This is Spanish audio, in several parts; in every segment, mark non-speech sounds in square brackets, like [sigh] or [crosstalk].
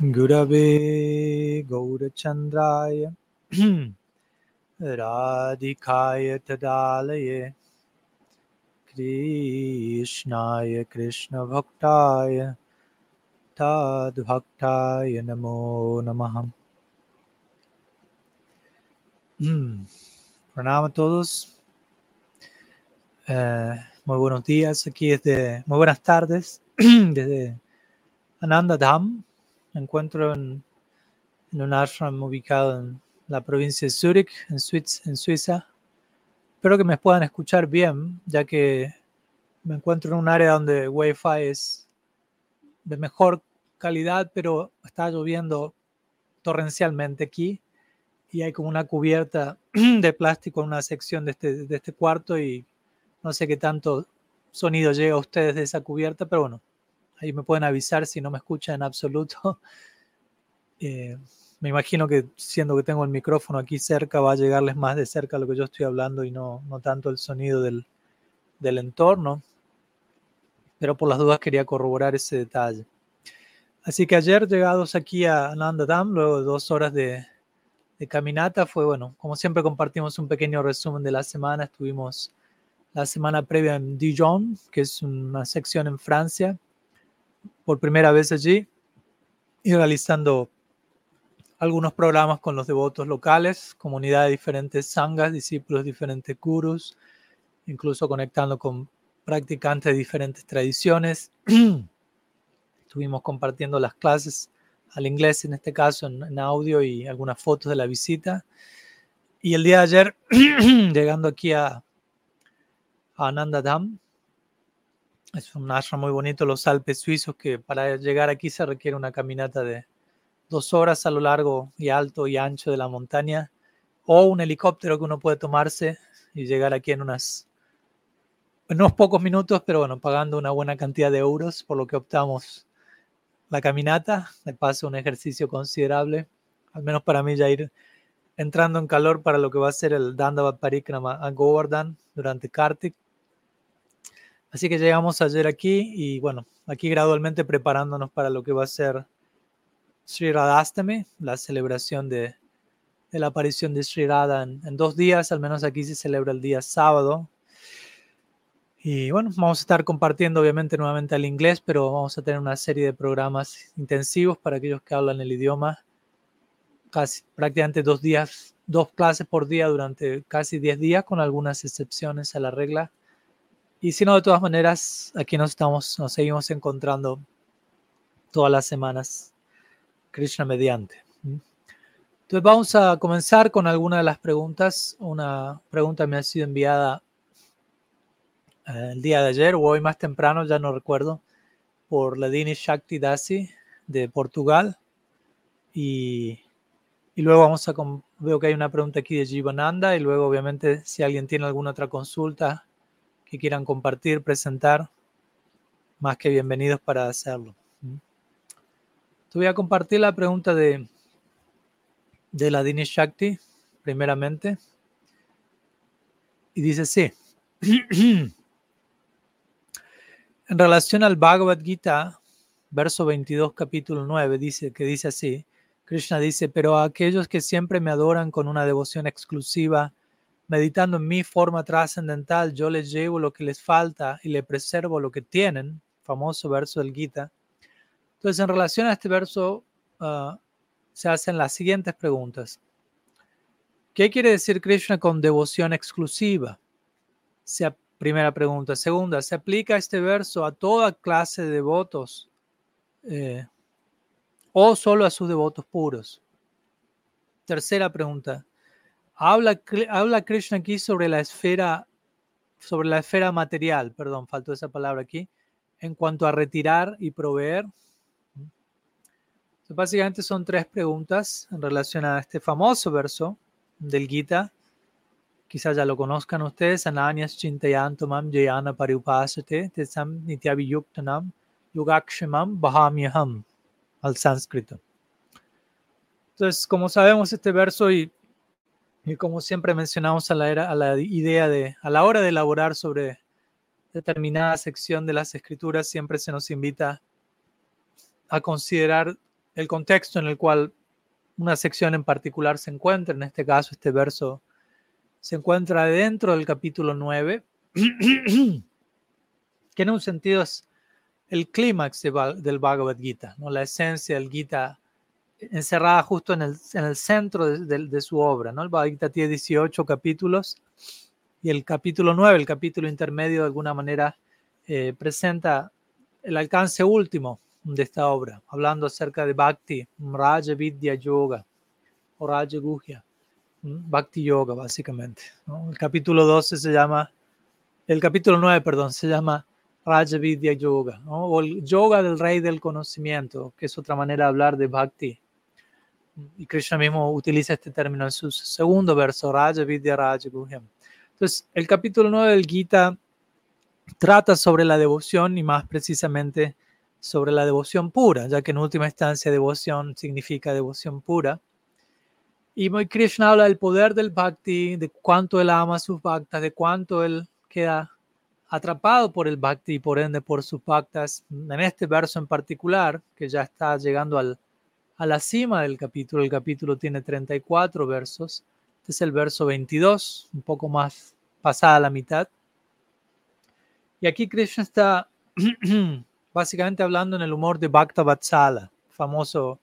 Gurave Gaurachandraya [clears throat] Radhikaya Tadalaye Krishnaya Krishna Bhaktaya Tad Bhaktaya Namo Namaham mm. Pranama a todos. Eh, muy buenos días aquí desde, muy buenas tardes [clears throat] desde Ananda Dham, me encuentro en, un ashram ubicado en la provincia de Zurich, en, Suiza. Espero que me puedan escuchar bien, ya que me encuentro en un área donde Wi-Fi es de mejor calidad, pero está lloviendo torrencialmente aquí y hay como una cubierta [clears throat] de plástico en una sección de este, de este cuarto y no sé qué tanto sonido llega a ustedes de esa cubierta, pero bueno, Ahí me pueden avisar si no me escuchan en absoluto. [laughs] Eh, me imagino que siendo que tengo el micrófono aquí cerca, va a llegarles más de cerca lo que yo estoy hablando y no, no tanto el sonido del, del entorno. Pero por las dudas quería corroborar ese detalle. Así que ayer llegados aquí a Nanda Dam, luego de dos horas de, de, caminata, fue bueno, como siempre compartimos un pequeño resumen de la semana. Estuvimos la semana previa en Dijon, que es una sección en Francia, por primera vez allí y realizando algunos programas con los devotos locales, comunidades de diferentes sangas, discípulos de diferentes gurus, incluso conectando con practicantes de diferentes tradiciones. [clears throat] Estuvimos compartiendo las clases al inglés, en este caso en, audio y algunas fotos de la visita. Y el día de ayer, [clears throat] llegando aquí a, a Ananda Dham, es un ashram muy bonito, los Alpes suizos, que para llegar aquí se requiere una caminata de dos horas a lo largo y alto y ancho de la montaña, o un helicóptero que uno puede tomarse y llegar aquí en unas unos pocos minutos, pero bueno, pagando una buena cantidad de euros, por lo que optamos la caminata. De paso, un ejercicio considerable, al menos para mí ya ir entrando en calor para lo que va a ser el Dandavat Parikrama a Govardhan durante Kartik Así que llegamos ayer aquí y bueno, aquí gradualmente preparándonos para lo que va a ser Sri Radhastami, la celebración de, la aparición de Sri Radha en, dos días, al menos aquí se celebra el día sábado. Y bueno, vamos a estar compartiendo obviamente nuevamente el inglés, pero vamos a tener una serie de programas intensivos para aquellos que hablan el idioma, casi prácticamente dos días, dos clases por día durante casi diez días, con algunas excepciones a la regla. Y si no, de todas maneras, aquí nos estamos, nos seguimos encontrando todas las semanas, Krishna mediante. Entonces vamos a comenzar con alguna de las preguntas. Una pregunta me ha sido enviada eh, el día de ayer o hoy más temprano, ya no recuerdo, por Ladini Shakti Dasi de Portugal. Y, y luego vamos a, veo que hay una pregunta aquí de Jivananda y luego obviamente si alguien tiene alguna otra consulta que quieran compartir, presentar, más que bienvenidos para hacerlo. Te voy a compartir la pregunta de, de la Dinesh Shakti, primeramente. Y dice sí. [clears throat] en relación al Bhagavad Gita, verso 22, capítulo 9, dice que dice así. Krishna dice, pero aquellos que siempre me adoran con una devoción exclusiva, meditando en mi forma trascendental, yo les llevo lo que les falta y le preservo lo que tienen, famoso verso del Gita. Entonces, en relación a este verso, ah, se hacen las siguientes preguntas. ¿Qué quiere decir Krishna con devoción exclusiva? primera pregunta. Segunda, ¿se aplica este verso a toda clase de devotos eh, o solo a sus devotos puros? Tercera pregunta, Habla, habla Krishna aquí sobre la esfera, sobre la esfera material, perdón, faltó esa palabra aquí, en cuanto a retirar y proveer. básicamente son tres preguntas en relación a este famoso verso del Gita. Quizás ya lo conozcan ustedes. Ananyas chintayantumam jayana pariupasate tesam nityabhiyuktanam yugakshemam bahamyaham al sánscrito. Entonces, como sabemos, este verso y y como siempre mencionamos a la, idea de, a la hora de elaborar sobre determinada sección de las escrituras, siempre se nos invita a considerar el contexto en el cual una sección en particular se encuentra, en este caso este verso se encuentra dentro del capítulo 9, [clears throat] que en un sentido es el clímax del Bhagavad Gita, ¿no? la esencia del Gita encerrada justo en el, en el centro de, su obra. ¿no? El Bhagavad Gita tiene 18 capítulos y el capítulo 9, el capítulo intermedio, de alguna manera eh, presenta el alcance último de esta obra, hablando acerca de Bhakti, Raja Vidya Yoga o Raja Guhya, Bhakti Yoga básicamente. El capítulo 12 se llama, el capítulo 9, perdón, se llama Raja Vidya Yoga, o el yoga del rey del conocimiento, que es otra manera de hablar de Bhakti. Y Krishna mismo utiliza este término en su segundo verso, Raja Vidya Raja Guhya. Entonces, el capítulo 9 del Gita trata sobre la devoción y más precisamente sobre la devoción pura, ya que en última instancia devoción significa devoción pura. Y Krishna habla del poder del bhakti, de cuánto él ama a sus bhaktas, de cuánto él queda atrapado por el bhakti y por ende por sus bhaktas. En este verso en particular, que ya está llegando al, a la cima del capítulo, el capítulo tiene 34 versos. Este es el verso 22, un poco más pasada la mitad. Y aquí Krishna está [clears throat] básicamente hablando en el humor de Bhakta Vatsala, famoso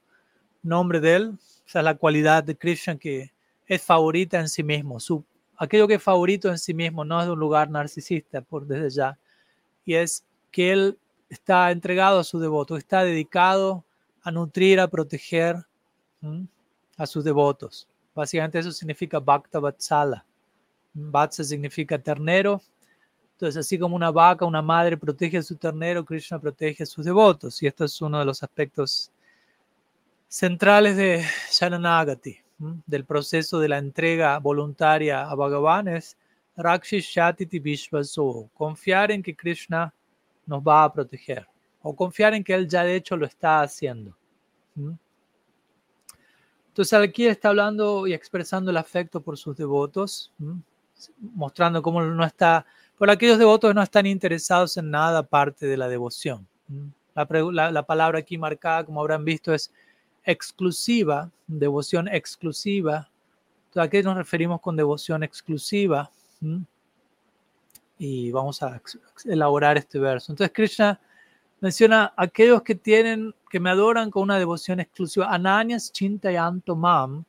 nombre de él. Esa es la cualidad de Krishna que es favorita en sí mismo. Su, aquello que es favorito en sí mismo no es de un lugar narcisista, por desde ya. Y es que él está entregado a su devoto, está dedicado a nutrir, a proteger a sus devotos. Básicamente eso significa Bhakta Vatsala. Vatsa significa ternero entonces, así como una vaca, una madre protege a su ternero, Krishna protege a sus devotos. Y esto es uno de los aspectos centrales de Sharanagati, del proceso de la entrega voluntaria a Bhagavan, es Rakshishati Vishvaso, confiar en que Krishna nos va a proteger, o confiar en que Él ya de hecho lo está haciendo. Entonces aquí está hablando y expresando el afecto por sus devotos, mostrando cómo no está por aquellos devotos no están interesados en nada aparte de la devoción. La, palabra aquí marcada, como habrán visto, es exclusiva, devoción exclusiva. ¿A qué nos referimos con devoción exclusiva? Y vamos a elaborar este verso. Entonces Krishna menciona aquellos que tienen, que me adoran con una devoción exclusiva. Ananyas chintayanto mam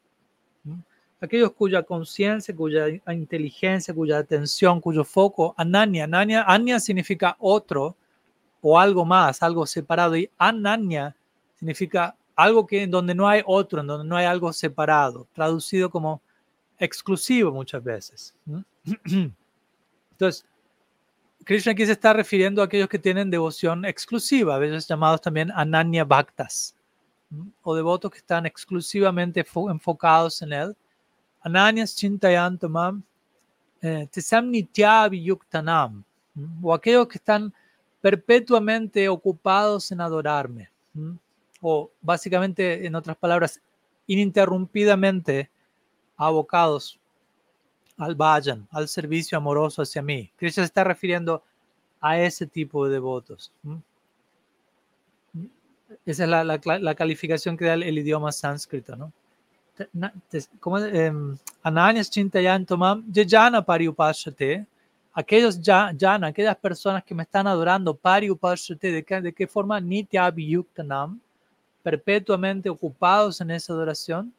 aquellos cuya conciencia, cuya inteligencia, cuya atención, cuyo foco, ananya, ananya, anya significa otro o algo más, algo separado, y ananya significa algo que en donde no hay otro, en donde no hay algo separado, traducido como exclusivo muchas veces. [clears throat] Entonces, Krishna aquí se está refiriendo a aquellos que tienen devoción exclusiva, a veces llamados también ananya bhaktas, o devotos que están exclusivamente enfocados en él. Ananyas Chintayantamam eh, Tesam Yuktanam, o aquellos que están perpetuamente ocupados en adorarme, o básicamente, en otras palabras, ininterrumpidamente abocados al vayan, al servicio amoroso hacia mí. Krishna se está refiriendo a ese tipo de devotos. Esa es la, la, calificación que da el idioma sánscrito, ¿no? como em, Ananias Chintayantomam Yajana Pariupashate, aquellos Jana, aquellas personas que me están adorando, Pariupashate, ¿de qué, de qué forma? Nitya Abhiyuktanam, perpetuamente ocupados en esa adoración,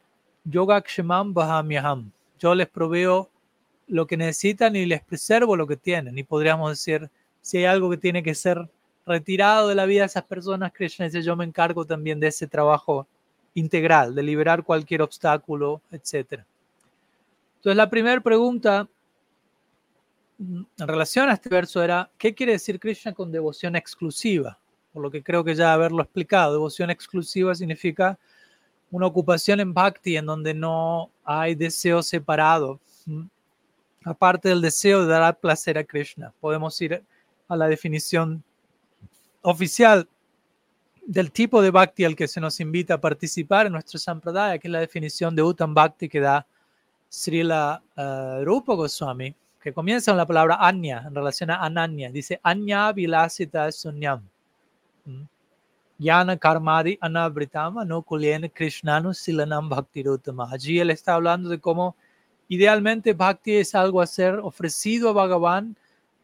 Yogakshemam Bahamyaham. Yo les proveo lo que necesitan y les preservo lo que tienen. Y podríamos decir, si hay algo que tiene que ser retirado de la vida de esas personas, Krishna dice, yo me encargo también de ese trabajo integral, de liberar cualquier obstáculo, etc. Entonces, la primera pregunta mm, en relación a este verso era, ¿qué quiere decir Krishna con devoción exclusiva? Por lo que creo que ya haberlo explicado, devoción exclusiva significa una ocupación en bhakti en donde no hay deseo separado, aparte del deseo de dar placer a Krishna. Podemos ir a la definición oficial del tipo de bhakti al que se nos invita a participar en nuestro sampradaya, que es la definición de Uttam Bhakti que da Srila uh, Rupa Goswami, que comienza con la palabra Anya en relación a Ananya. Dice Anya Vilasita Sunyam. ¿Mm? Yana Karmadi Anabritama no Kulyena Krishnanu Silanam Bhaktirutama. Allí él está hablando de cómo idealmente Bhakti es algo a ser ofrecido a Bhagavan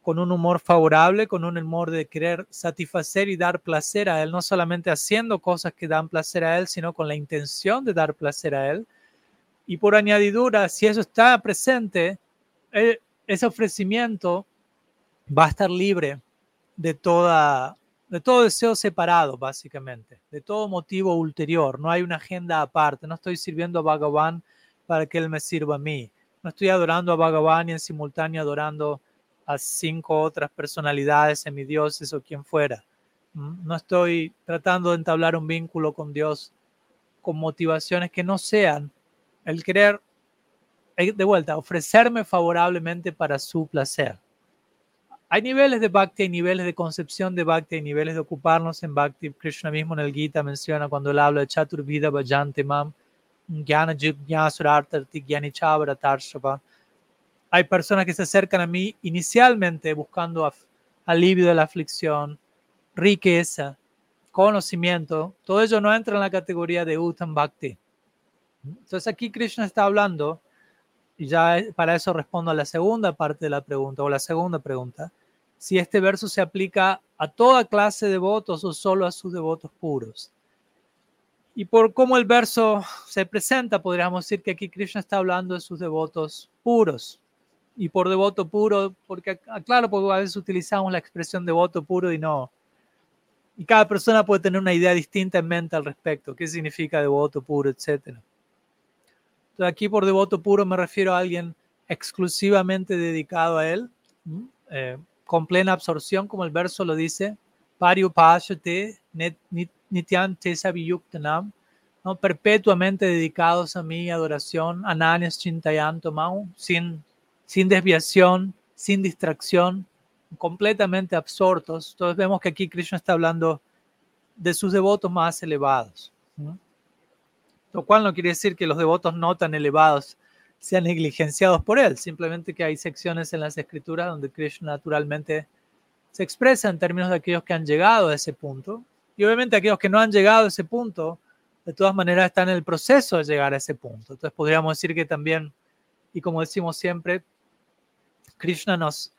con un humor favorable, con un humor de querer satisfacer y dar placer a él, no solamente haciendo cosas que dan placer a él, sino con la intención de dar placer a él. Y por añadidura, si eso está presente, eh, ese ofrecimiento va a estar libre de toda de todo deseo separado, básicamente, de todo motivo ulterior. No hay una agenda aparte. No estoy sirviendo a Bhagavan para que él me sirva a mí. No estoy adorando a Bhagavan y en simultáneo adorando a cinco otras personalidades, semidioses o quien fuera. Mm, no estoy tratando de entablar un vínculo con Dios con motivaciones que no sean el querer, eh, de vuelta, ofrecerme favorablemente para su placer. Hay niveles de bhakti, hay niveles de concepción de bhakti, hay niveles de ocuparnos en bhakti. Krishna mismo en el Gita menciona cuando él habla de Chaturvida Bhajante Mam, Hay personas que se acercan a mí inicialmente buscando alivio de la aflicción, riqueza, conocimiento. Todo ello no entra en la categoría de Uttam Bhakti. Entonces aquí Krishna está hablando, y ya para eso respondo a la segunda parte de la pregunta, o la segunda pregunta si este verso se aplica a toda clase de devotos o solo a sus devotos puros. Y por cómo el verso se presenta, podríamos decir que aquí Krishna está hablando de sus devotos puros. Y por devoto puro, porque claro, porque a veces utilizamos la expresión devoto puro y no. Y cada persona puede tener una idea distinta en mente al respecto, qué significa devoto puro, etc. Entonces aquí por devoto puro me refiero a alguien exclusivamente dedicado a él, eh, con plena absorción, como el verso lo dice, ¿no? perpetuamente dedicados a mi adoración, ananias chintayanto sin, sin desviación, sin distracción, completamente absortos. Entonces vemos que aquí Krishna está hablando de sus devotos más elevados. Lo cual no quiere decir que los devotos no tan elevados sean negligenciados por él, simplemente que hay secciones en las escrituras donde Krishna naturalmente se expresa en términos de aquellos que han llegado a ese punto. Y obviamente aquellos que no han llegado a ese punto, de todas maneras están en el proceso de llegar a ese punto. Entonces podríamos decir que también, y como decimos siempre, Krishna nos,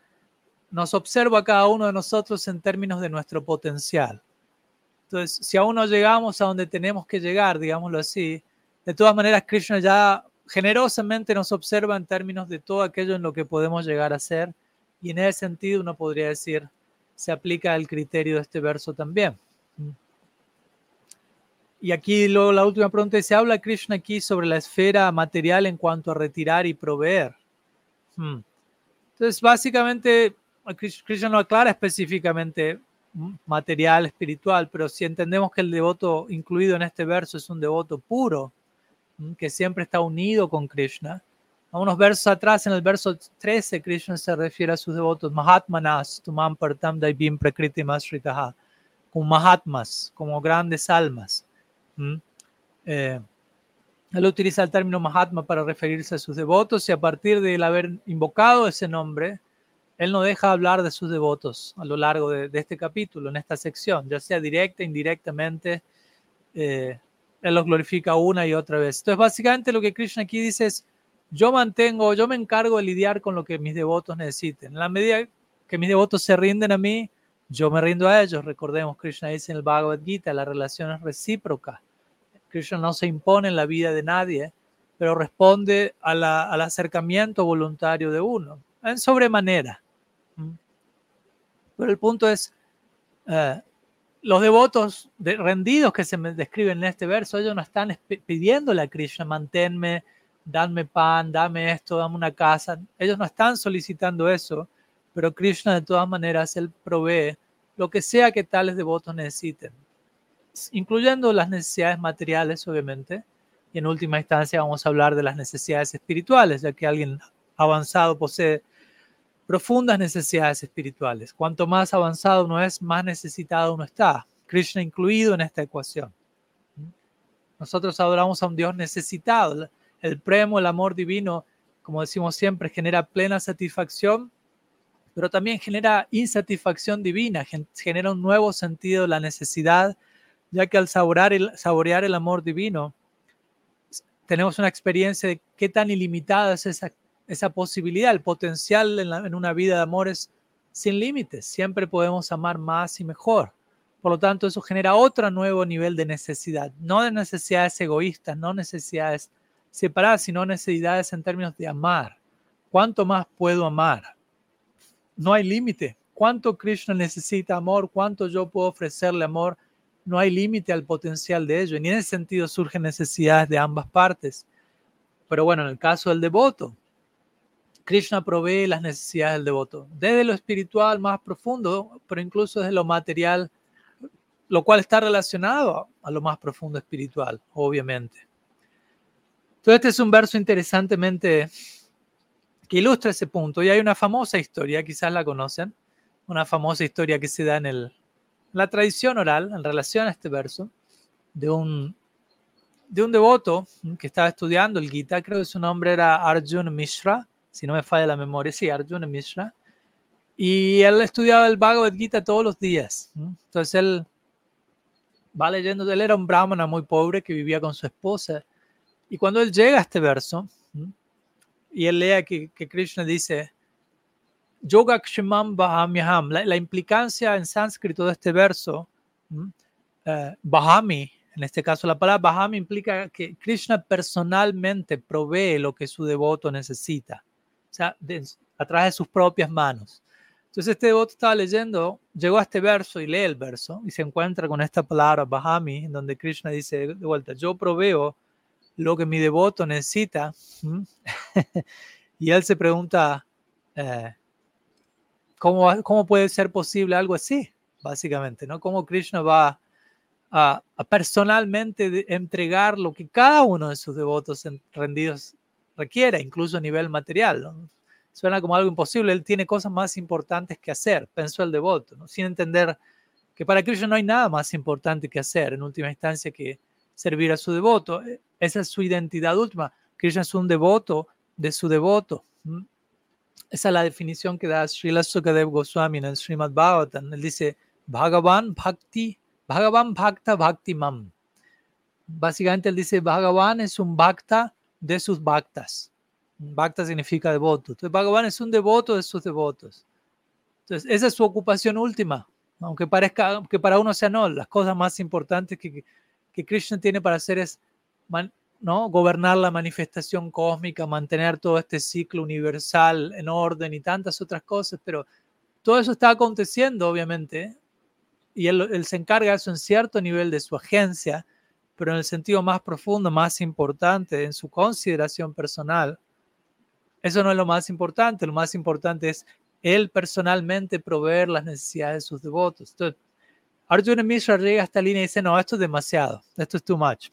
nos observa a cada uno de nosotros en términos de nuestro potencial. Entonces, si aún no llegamos a donde tenemos que llegar, digámoslo así, de todas maneras Krishna ya generosamente nos observa en términos de todo aquello en lo que podemos llegar a ser y en ese sentido uno podría decir, se aplica el criterio de este verso también. Y aquí luego la última pregunta, se habla Krishna aquí sobre la esfera material en cuanto a retirar y proveer. Hmm. Entonces, básicamente, Krishna no aclara específicamente material, espiritual, pero si entendemos que el devoto incluido en este verso es un devoto puro, que siempre está unido con Krishna. A unos versos atrás, en el verso 13, Krishna se refiere a sus devotos, Mahatmanas, Tumam Partam Daibim Prakriti Masritaha, como Mahatmas, como grandes almas. Eh, él utiliza el término Mahatma para referirse a sus devotos y a partir de él haber invocado ese nombre, él no deja hablar de sus devotos a lo largo de, este capítulo, en esta sección, ya sea directa, indirectamente, eh, él los glorifica una y otra vez. Entonces, básicamente lo que Krishna aquí dice es, yo mantengo, yo me encargo de lidiar con lo que mis devotos necesiten. En la medida que mis devotos se rinden a mí, yo me rindo a ellos. Recordemos, Krishna dice en el Bhagavad Gita, la relación es recíproca. Krishna no se impone en la vida de nadie, pero responde al acercamiento voluntario de uno, en sobremanera. ¿Mm? Pero el punto es, eh, los devotos rendidos que se me describen en este verso, ellos no están pidiéndole a Krishna, manténme, dame pan, dame esto, dame una casa. Ellos no están solicitando eso, pero Krishna de todas maneras, él provee lo que sea que tales devotos necesiten, incluyendo las necesidades materiales, obviamente. Y en última instancia vamos a hablar de las necesidades espirituales, ya que alguien avanzado posee profundas necesidades espirituales. Cuanto más avanzado uno es, más necesitado uno está. Krishna incluido en esta ecuación. Nosotros adoramos a un Dios necesitado. El premio, el amor divino, como decimos siempre, genera plena satisfacción, pero también genera insatisfacción divina, genera un nuevo sentido de la necesidad ya que al saborear el, amor divino, tenemos una experiencia de qué tan ilimitada es esa, posibilidad, el potencial en, en una vida de amores sin límites. Siempre podemos amar más y mejor. Por lo tanto, eso genera otro nuevo nivel de necesidad, no de necesidades egoístas, no necesidades separadas, sino necesidades en términos de amar. ¿Cuánto más puedo amar? No hay límite. ¿Cuánto Krishna necesita amor? ¿Cuánto yo puedo ofrecerle amor? No hay límite al potencial de ello. Y en ese sentido surgen necesidades de ambas partes. Pero bueno, en el caso del devoto, Krishna provee las necesidades del devoto, desde lo espiritual más profundo, pero incluso desde lo material, lo cual está relacionado a lo más profundo espiritual, obviamente. Entonces, este es un verso interesantemente que ilustra ese punto. Y hay una famosa historia, quizás la conocen, una famosa historia que se da en el, la tradición oral en relación a este verso, de un, de un devoto que estaba estudiando el Gita, creo que su nombre era Arjun Mishra, si no me falla la memoria, sí, Arjun Mishra, y él estudiaba el Bhagavad Gita todos los días. Entonces él va leyendo, él era un brahmana muy pobre que vivía con su esposa y cuando él llega a este verso, y él lea que, que Krishna dice, Yoga Kshimam Bahamyaham, la, la, implicancia en sánscrito de este verso, eh, Bahami, en este caso la palabra Bahami implica que Krishna personalmente provee lo que su devoto necesita, o sea, a través de sus propias manos. Entonces este devoto estaba leyendo, llegó a este verso y lee el verso y se encuentra con esta palabra Bahami, en donde Krishna dice de vuelta, yo proveo lo que mi devoto necesita. [laughs] y él se pregunta, eh, ¿cómo, ¿cómo, puede ser posible algo así? Básicamente, ¿no? ¿Cómo Krishna va a, personalmente entregar lo que cada uno de sus devotos rendidos requiere, incluso a nivel material? Suena como algo imposible. Él tiene cosas más importantes que hacer, pensó el devoto, sin entender que para Krishna no hay nada más importante que hacer, en última instancia, que servir a su devoto. Esa es su identidad última. Krishna es un devoto de su devoto. Esa es la definición que da Srila Sukadev Goswami en el Srimad Bhagavatam. Él dice, Bhagavan Bhakti, Bhagavan Bhakta Bhakti Mam. Básicamente él dice, Bhagavan es un Bhakta de sus Bhaktas. Bhakta significa devoto. Entonces Bhagavan es un devoto de sus devotos. Entonces esa es su ocupación última. Aunque parezca que para uno sea no, las cosas más importantes que que Krishna tiene para hacer es ¿no? gobernar la manifestación cósmica, mantener todo este ciclo universal en orden y tantas otras cosas, pero todo eso está aconteciendo, obviamente, y él, él se encarga de eso en cierto nivel de su agencia, pero en el sentido más profundo, más importante, en su consideración personal, eso no es lo más importante, lo más importante es él personalmente proveer las necesidades de sus devotos. Entonces, Arjuna Mishra llega a esta línea y dice, no, esto es demasiado, esto es too much.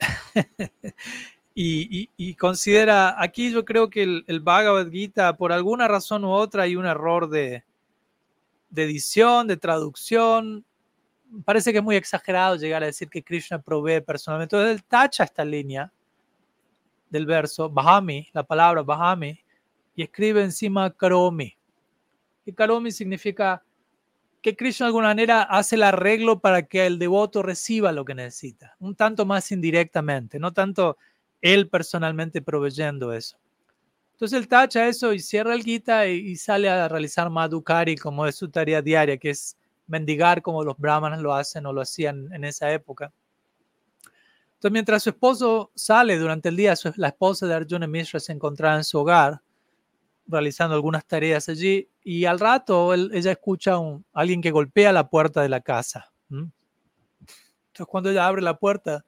[laughs] y, considera, aquí yo creo que el, Bhagavad Gita, por alguna razón u otra, hay un error de, edición, de traducción. Parece que es muy exagerado llegar a decir que Krishna provee personalmente. Entonces él tacha esta línea del verso, Bahami, la palabra Bahami, y escribe encima Karomi. Y Karomi significa que Krishna de alguna manera hace el arreglo para que el devoto reciba lo que necesita, un tanto más indirectamente, no tanto él personalmente proveyendo eso. Entonces él tacha eso y cierra el Gita y, sale a realizar Madhukari como es su tarea diaria, que es mendigar como los brahmanas lo hacen o lo hacían en esa época. Entonces mientras su esposo sale durante el día, la esposa de Arjuna Mishra se encontraba en su hogar, realizando algunas tareas allí y al rato ella escucha a alguien que golpea la puerta de la casa. Entonces cuando ella abre la puerta,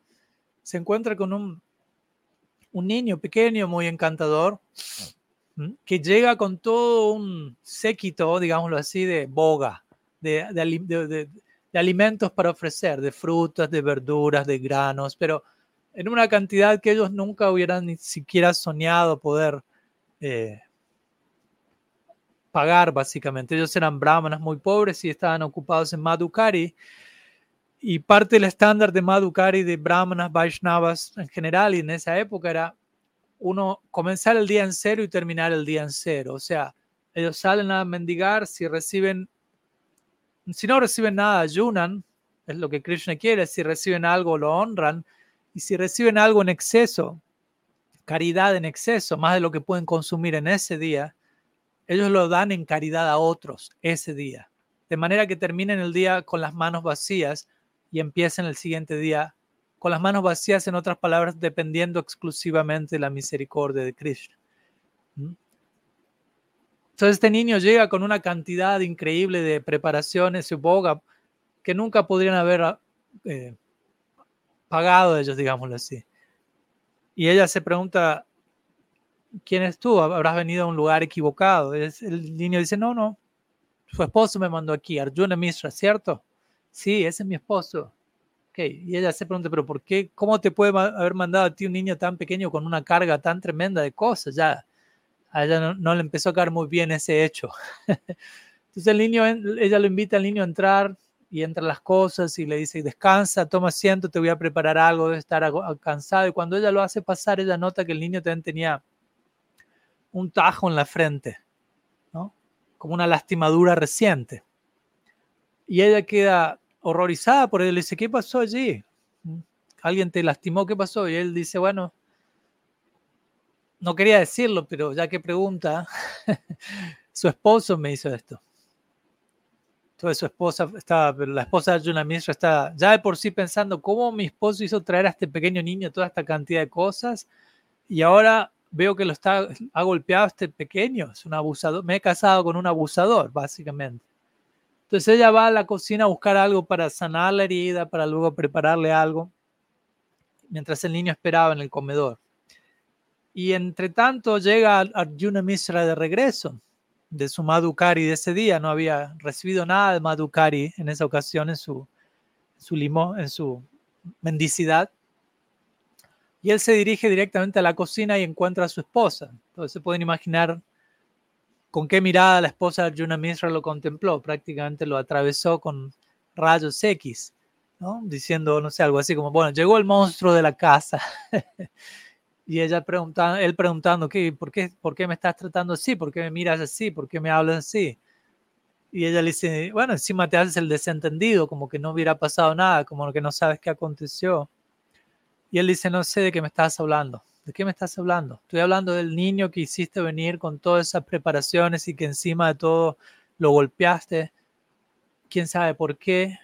se encuentra con un, un niño pequeño, muy encantador, que llega con todo un séquito, digámoslo así, de boga, de, de, de, alimentos para ofrecer, de frutas, de verduras, de granos, pero en una cantidad que ellos nunca hubieran ni siquiera soñado poder eh, pagar, básicamente. Ellos eran brahmanas muy pobres y estaban ocupados en Madhukari. Y parte del estándar de Madhukari, de brahmanas, Vaishnavas en general, y en esa época era uno comenzar el día en cero y terminar el día en cero. O sea, ellos salen a mendigar, si reciben, si no reciben nada, ayunan, Es lo que Krishna quiere. Si reciben algo, lo honran. Y si reciben algo en exceso, caridad en exceso, más de lo que pueden consumir en ese día, ellos lo dan en caridad a otros ese día. De manera que terminen el día con las manos vacías y empiecen el siguiente día con las manos vacías, en otras palabras, dependiendo exclusivamente de la misericordia de Krishna. Entonces este niño llega con una cantidad increíble de preparaciones y boga que nunca podrían haber eh, pagado ellos, digámoslo así. Y ella se pregunta, ¿quién es tú? Habrás venido a un lugar equivocado. El niño dice, no, no, su esposo me mandó aquí, Arjuna Mishra, ¿cierto? Sí, ese es mi esposo. Okay. Y ella se pregunta, pero ¿por qué? ¿Cómo te puede haber mandado a ti un niño tan pequeño con una carga tan tremenda de cosas? Ya, a ella no, le empezó a caer muy bien ese hecho. [laughs] Entonces el niño, ella lo invita al niño a entrar y entra las cosas y le dice, descansa, toma asiento, te voy a preparar algo, debe estar cansado. Y cuando ella lo hace pasar, ella nota que el niño también tenía un tajo en la frente, ¿no? Como una lastimadura reciente. Y ella queda horrorizada por él, le dice, ¿qué pasó allí? ¿Alguien te lastimó? ¿Qué pasó? Y él dice, bueno, no quería decirlo, pero ya que pregunta, [laughs] su esposo me hizo esto. Entonces su esposa estaba, la esposa de Arjuna Mishra está ya de por sí pensando cómo mi esposo hizo traer a este pequeño niño toda esta cantidad de cosas y ahora veo que lo está, ha golpeado este pequeño, es un abusador, me he casado con un abusador, básicamente. Entonces ella va a la cocina a buscar algo para sanar la herida, para luego prepararle algo, mientras el niño esperaba en el comedor. Y entre tanto llega Arjuna Mishra de regreso de su Madhukari de ese día. No había recibido nada de Madhukari en esa ocasión en su, su limo, en su mendicidad. Y él se dirige directamente a la cocina y encuentra a su esposa. Entonces se pueden imaginar con qué mirada la esposa de Arjuna Mishra lo contempló. Prácticamente lo atravesó con rayos X, ¿no? diciendo, no sé, algo así como, bueno, llegó el monstruo de la casa. [laughs] Y ella preguntando, él preguntando, ¿qué, por, qué, ¿por qué me estás tratando así? ¿Por qué me miras así? ¿Por qué me hablas así? Y ella le dice, bueno, encima te haces el desentendido, como que no hubiera pasado nada, como que no sabes qué aconteció. Y él dice, no sé de qué me estás hablando. ¿De qué me estás hablando? Estoy hablando del niño que hiciste venir con todas esas preparaciones y que encima de todo lo golpeaste. ¿Quién sabe por qué?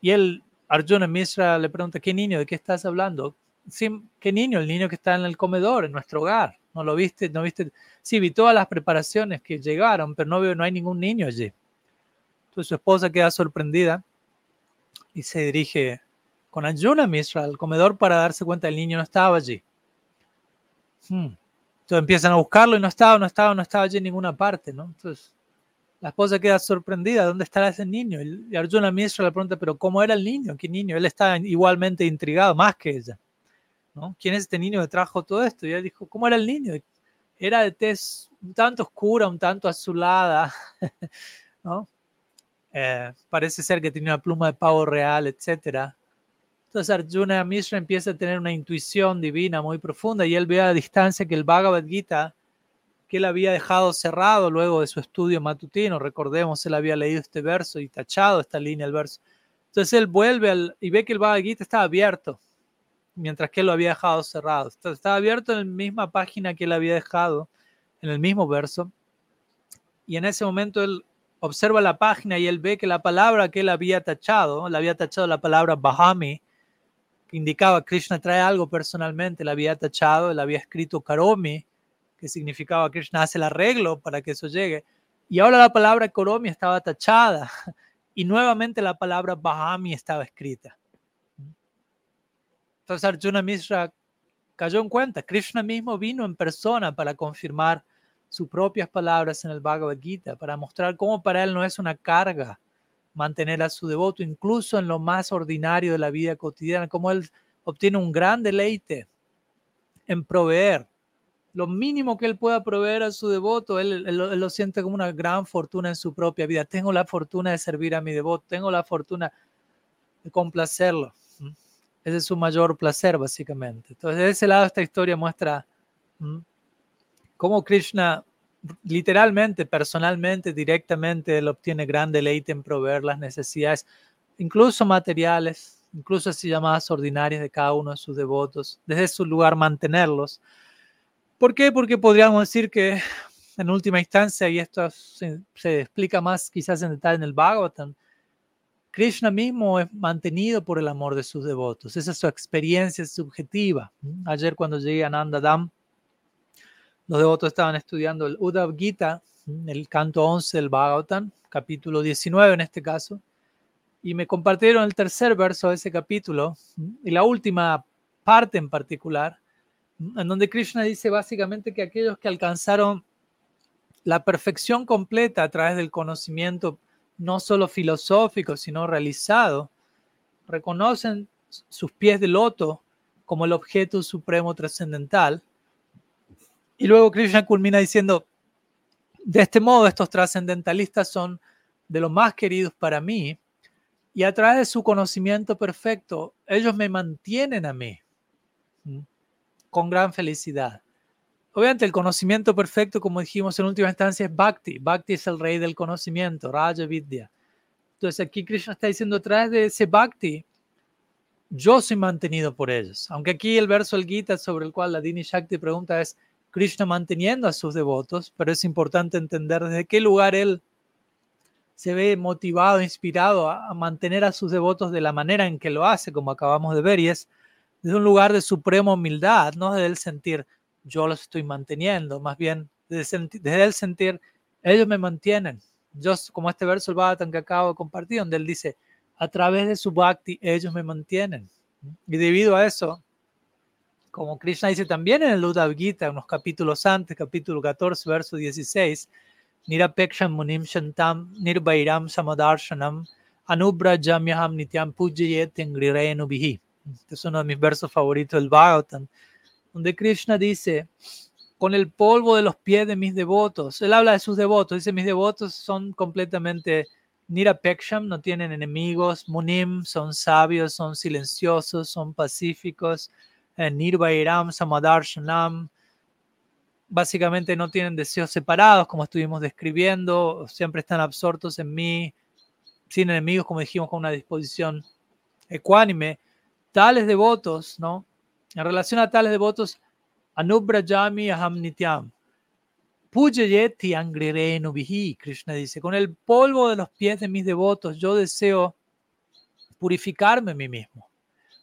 Y él, Arjuna Mishra, le pregunta, ¿qué niño? ¿De qué estás hablando? sí, ¿qué niño? El niño que está en el comedor, en nuestro hogar. ¿No lo viste? ¿No viste? Sí, vi todas las preparaciones que llegaron, pero no veo, no hay ningún niño allí. Entonces su esposa queda sorprendida y se dirige con Anjuna Mishra al comedor para darse cuenta el niño no estaba allí. Hmm. Entonces empiezan a buscarlo y no estaba, no estaba, no estaba allí en ninguna parte, ¿no? Entonces la esposa queda sorprendida, ¿dónde estará ese niño? Y Arjuna Mishra le pregunta, pero ¿cómo era el niño? ¿Qué niño? Él está igualmente intrigado, más que ella. ¿Quién es este niño que trajo todo esto? Y él dijo, ¿cómo era el niño? Era de tez un tanto oscura, un tanto azulada, [laughs] ¿no? Eh, parece ser que tenía una pluma de pavo real, etc. Entonces Arjuna Mishra empieza a tener una intuición divina muy profunda y él ve a distancia que el Bhagavad Gita, que él había dejado cerrado luego de su estudio matutino, recordemos, él había leído este verso y tachado esta línea, el verso. Entonces él vuelve y ve que el Bhagavad Gita está abierto mientras que él lo había dejado cerrado. Estaba abierto en la misma página que él había dejado, en el mismo verso. Y en ese momento él observa la página y él ve que la palabra que él había tachado, le había tachado la palabra Bahami, indicaba Krishna trae algo personalmente, la había tachado, él había escrito Karomi, que significaba Krishna hace el arreglo para que eso llegue. Y ahora la palabra Karomi estaba tachada y nuevamente la palabra Bahami estaba escrita. Entonces Arjuna Mishra cayó en cuenta. Krishna mismo vino en persona para confirmar sus propias palabras en el Bhagavad Gita, para mostrar cómo para él no es una carga mantener a su devoto, incluso en lo más ordinario de la vida cotidiana, como él obtiene un gran deleite en proveer. Lo mínimo que él pueda proveer a su devoto, él, lo siente como una gran fortuna en su propia vida. Tengo la fortuna de servir a mi devoto, tengo la fortuna de complacerlo. Ese es su mayor placer, básicamente. Entonces, de ese lado, esta historia muestra cómo Krishna, literalmente, personalmente, directamente, él obtiene gran deleite en proveer las necesidades, incluso materiales, incluso así llamadas ordinarias de cada uno de sus devotos, desde su lugar mantenerlos. ¿Por qué? Porque podríamos decir que en última instancia, y esto se, explica más quizás en detalle en el Bhagavatam, Krishna mismo es mantenido por el amor de sus devotos. Esa es su experiencia subjetiva. Ayer cuando llegué a Nandadam, los devotos estaban estudiando el Uddhav Gita, el canto 11 del Bhagavatam, capítulo 19 en este caso, y me compartieron el tercer verso de ese capítulo y la última parte en particular, en donde Krishna dice básicamente que aquellos que alcanzaron la perfección completa a través del conocimiento no solo filosófico, sino realizado, reconocen sus pies de loto como el objeto supremo trascendental. Y luego Krishna culmina diciendo, de este modo estos trascendentalistas son de los más queridos para mí y a través de su conocimiento perfecto, ellos me mantienen a mí con gran felicidad. Obviamente el conocimiento perfecto, como dijimos en última instancia, es Bhakti. Bhakti es el rey del conocimiento, Raja Vidya. Entonces aquí Krishna está diciendo, a través de ese Bhakti, yo soy mantenido por ellos. Aunque aquí el verso del Gita sobre el cual la Dini Shakti pregunta es Krishna manteniendo a sus devotos, pero es importante entender desde qué lugar él se ve motivado, inspirado a, mantener a sus devotos de la manera en que lo hace, como acabamos de ver, y es desde un lugar de suprema humildad, no desde el sentir yo los estoy manteniendo, más bien desde, el sentir ellos me mantienen. Yo, como este verso el Bhagavatam que acabo de compartir, donde él dice, a través de su bhakti ellos me mantienen. Y debido a eso, como Krishna dice también en el Uddhav Gita, unos capítulos antes, capítulo 14, verso 16, Nirapeksham Munim Shantam Nirbairam Samadarshanam Anubrajamyaham Nityam Pujayet Bihi. Este es uno de mis versos favoritos del Bhagavatam, donde Krishna dice, con el polvo de los pies de mis devotos. Él habla de sus devotos, dice, mis devotos son completamente Nirapeksham, no tienen enemigos, Munim son sabios, son silenciosos, son pacíficos, Nirvairam Samadarshanam básicamente no tienen deseos separados, como estuvimos describiendo, siempre están absortos en mí, sin enemigos, como dijimos, con una disposición ecuánime. Tales devotos, ¿no? En relación a tales devotos, Anubrajami Aham Nityam. Pujayeti Angrerenu Krishna dice, con el polvo de los pies de mis devotos, yo deseo purificarme a mí mismo.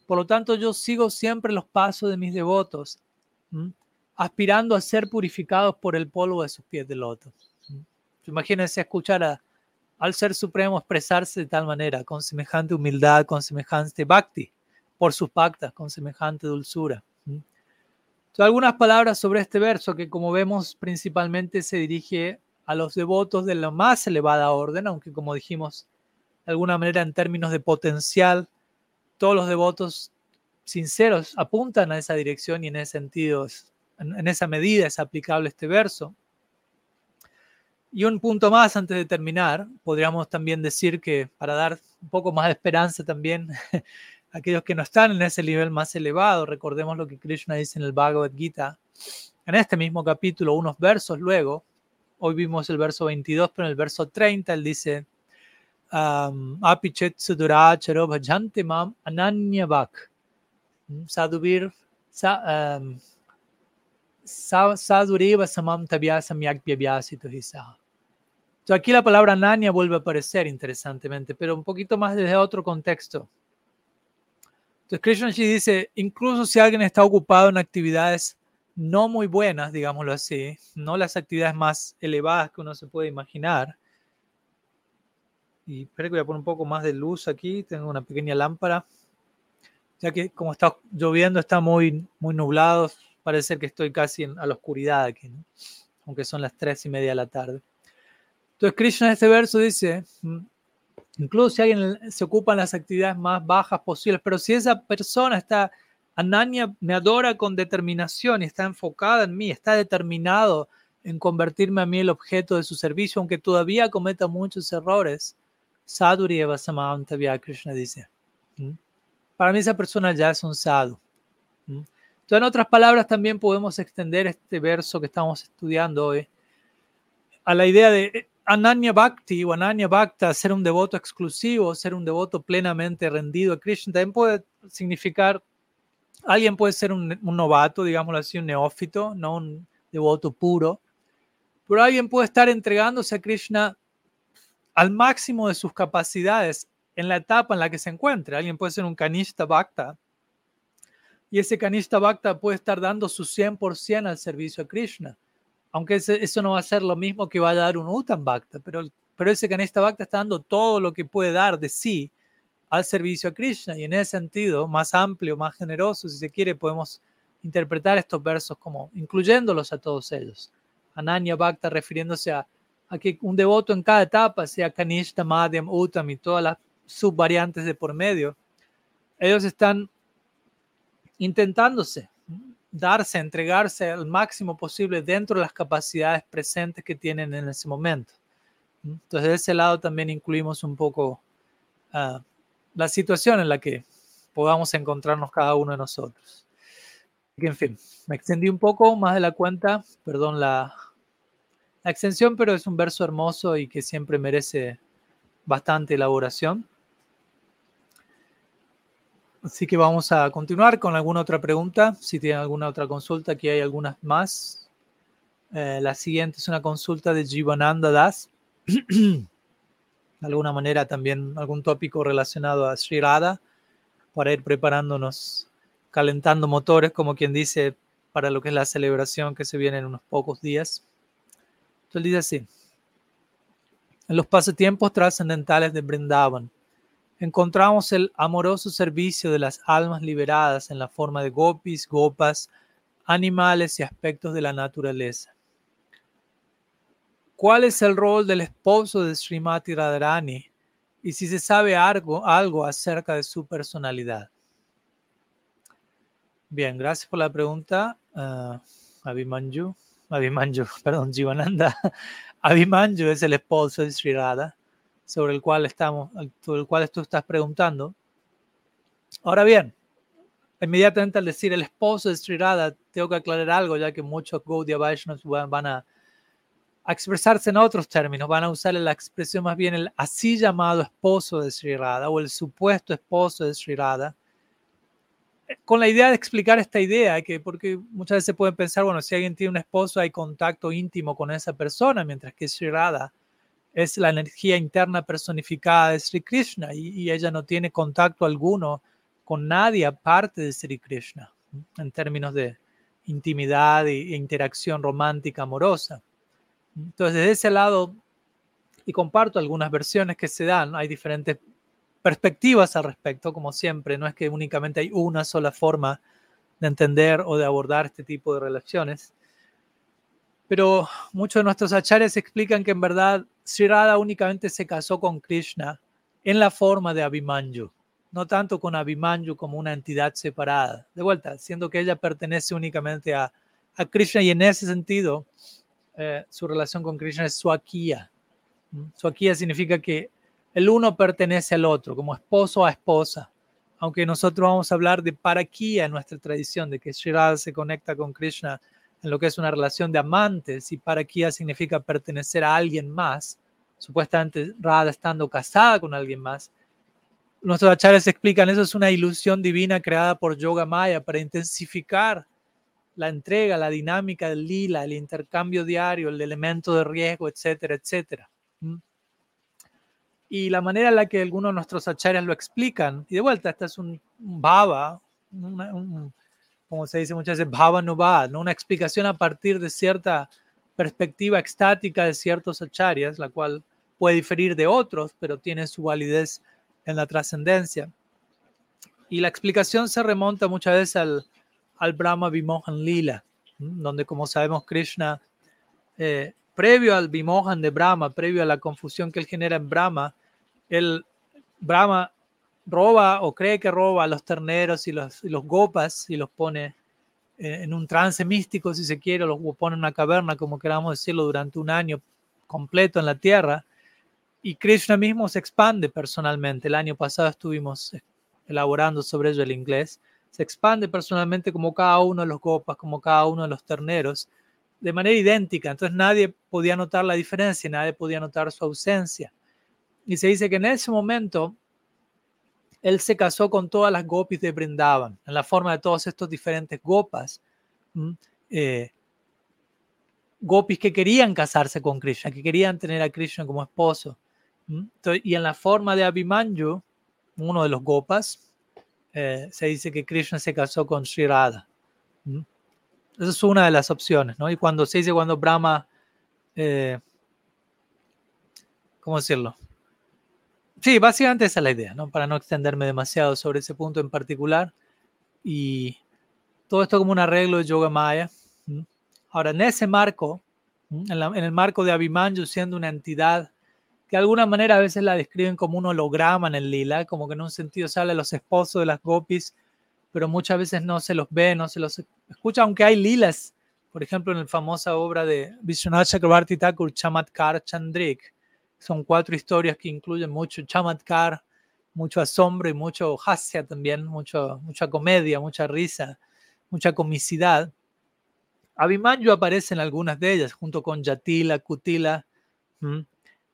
Por lo tanto, yo sigo siempre los pasos de mis devotos aspirando a ser purificados por el polvo de sus pies de loto. Imagínense escuchar al Ser Supremo expresarse de tal manera, con semejante humildad, con semejante bhakti, por sus pactas, con semejante dulzura. algunas palabras sobre este verso que como vemos principalmente se dirige a los devotos de la más elevada orden, aunque como dijimos de alguna manera en términos de potencial, todos los devotos sinceros apuntan a esa dirección y en ese sentido en, esa medida es aplicable este verso. Y un punto más antes de terminar, podríamos también decir que para dar un poco más de esperanza también a [laughs] aquellos que no están en ese nivel más elevado, recordemos lo que Krishna dice en el Bhagavad Gita, en este mismo capítulo, unos versos luego, hoy vimos el verso 22, pero en el verso 30 él dice, Apichet suduracharo bhajante mam ananya vak. Sadhuvir, samam aquí la palabra nanya vuelve a aparecer interesantemente, pero un poquito más desde otro contexto. Entonces Krishna dice, incluso si alguien está ocupado en actividades no muy buenas, digámoslo así, no las actividades más elevadas que uno se puede imaginar. Y espero que voy a poner un poco más de luz aquí, tengo una pequeña lámpara, ya que como está lloviendo está muy, muy nublado, parece que estoy casi a la oscuridad aquí, aunque son las tres y media de la tarde. Entonces Krishna en este verso dice, mm, incluso si alguien se ocupa en las actividades más bajas posibles, pero si esa persona está, Ananya me adora con determinación y está enfocada en mí, está determinado en convertirme a mí el objeto de su servicio, aunque todavía cometa muchos errores, Sadhuri Eva Krishna dice. Para mí esa persona ya es un sadhu. Entonces, en otras palabras, también podemos extender este verso que estamos estudiando hoy a la idea de Ananya Bhakti o Ananya Bhakta, ser un devoto exclusivo, ser un devoto plenamente rendido a Krishna, también puede significar, alguien puede ser un, un novato, digámoslo así, un neófito, no un devoto puro, pero alguien puede estar entregándose a Krishna al máximo de sus capacidades en la etapa en la que se encuentre. Alguien puede ser un Kanishta Bhakta y ese Kanishta Bhakta puede estar dando su 100% al servicio a Krishna. Aunque eso no va a ser lo mismo que vaya a dar un Uttam Bhakta, pero, pero ese Kanishta Bhakta está dando todo lo que puede dar de sí al servicio a Krishna. Y en ese sentido, más amplio, más generoso, si se quiere, podemos interpretar estos versos como incluyéndolos a todos ellos. Ananya Bhakta refiriéndose a, a que un devoto en cada etapa, sea Kanishta, Madhyam, Uttam y todas las subvariantes de por medio, ellos están intentándose darse, entregarse al máximo posible dentro de las capacidades presentes que tienen en ese momento. Entonces, de ese lado también incluimos un poco uh, la situación en la que podamos encontrarnos cada uno de nosotros. En fin, me extendí un poco más de la cuenta, perdón la, la extensión, pero es un verso hermoso y que siempre merece bastante elaboración. Así que vamos a continuar con alguna otra pregunta. Si tienen alguna otra consulta, aquí hay algunas más. Eh, la siguiente es una consulta de Jivananda Das. [clears throat] de alguna manera también algún tópico relacionado a Sri Radha para ir preparándonos, calentando motores, como quien dice, para lo que es la celebración que se viene en unos pocos días. Entonces dice así. En los pasatiempos trascendentales de Brindavan, encontramos el amoroso servicio de las almas liberadas en la forma de gopis, gopas, animales y aspectos de la naturaleza. ¿Cuál es el rol del esposo de Srimati Radharani y si se sabe algo, acerca de su personalidad? Bien, gracias por la pregunta, uh, Abhimanyu. Abhimanyu, [laughs] perdón, Jivananda. Abhimanyu es el esposo de Sri Radha sobre el cual estamos, sobre el cual tú estás preguntando. Ahora bien, inmediatamente al decir el esposo de Sri Radha, tengo que aclarar algo, ya que muchos Gaudiya Vaishnavas van a, expresarse en otros términos, van a usar la expresión más bien el así llamado esposo de Sri Radha o el supuesto esposo de Sri Radha, con la idea de explicar esta idea, que porque muchas veces se pueden pensar, bueno, si alguien tiene un esposo hay contacto íntimo con esa persona, mientras que Sri Radha es la energía interna personificada de Sri Krishna y, ella no tiene contacto alguno con nadie aparte de Sri Krishna en términos de intimidad e, interacción romántica amorosa. Entonces, desde ese lado, y comparto algunas versiones que se dan, hay diferentes perspectivas al respecto, como siempre, no es que únicamente hay una sola forma de entender o de abordar este tipo de relaciones. Pero muchos de nuestros acharyas explican que en verdad Sri Radha únicamente se casó con Krishna en la forma de Abhimanyu, no tanto con Abhimanyu como una entidad separada. De vuelta, siendo que ella pertenece únicamente a, a Krishna y en ese sentido eh, su relación con Krishna es Swakiya. Swakiya significa que el uno pertenece al otro, como esposo a esposa. Aunque nosotros vamos a hablar de Parakiya en nuestra tradición, de que Sri Radha se conecta con Krishna en lo que es una relación de amantes y paraquía significa pertenecer a alguien más, supuestamente Radha estando casada con alguien más. Nuestros acharyas explican eso es una ilusión divina creada por Yoga Maya para intensificar la entrega, la dinámica del lila, el intercambio diario, el elemento de riesgo, etcétera, etcétera. ¿Mm? Y la manera en la que algunos de nuestros acharyas lo explican, y de vuelta, esta es un, baba, un, como se dice muchas veces, bhavanubad, ¿no? una explicación a partir de cierta perspectiva extática de ciertos acharyas, la cual puede diferir de otros, pero tiene su validez en la trascendencia. Y la explicación se remonta muchas veces al, al Brahma Vimohan Lila, donde como sabemos Krishna, eh, previo al Vimohan de Brahma, previo a la confusión que él genera en Brahma, el Brahma roba o cree que roba a los terneros y los, los gopas y los pone eh, en un trance místico, si se quiere, los pone en una caverna, como queramos decirlo, durante un año completo en la tierra. Y Krishna mismo se expande personalmente. El año pasado estuvimos elaborando sobre ello el inglés. Se expande personalmente como cada uno de los gopas, como cada uno de los terneros. de manera idéntica, entonces nadie podía notar la diferencia, nadie podía notar su ausencia. Y se dice que en ese momento él se casó con todas las gopis de Brindavan, en la forma de todos estos diferentes gopas, eh, gopis que querían casarse con Krishna, que querían tener a Krishna como esposo. y en la forma de Abhimanyu, uno de los gopas, eh, se dice que Krishna se casó con Sri Radha. Esa es una de las opciones, ¿no? Y cuando se dice cuando Brahma, eh, ¿cómo decirlo? Sí, básicamente esa es la idea, ¿no? Para no extenderme demasiado sobre ese punto en particular. Y todo esto como un arreglo de Yoga Maya. Ahora, en ese marco, en, el marco de Abhimanyu siendo una entidad que de alguna manera a veces la describen como un holograma en el lila, como que en un sentido sale los esposos de las gopis, pero muchas veces no se los ve, no se los escucha, aunque hay lilas, por ejemplo, en la famosa obra de Vishwanath Chakrabarti Thakur, Chamatkar Chandrik, son cuatro historias que incluyen mucho chamatkar, mucho asombro y mucho hasya también, mucho, mucha comedia, mucha risa, mucha comicidad. Abhimanyu aparece en algunas de ellas, junto con Yatila, Kutila.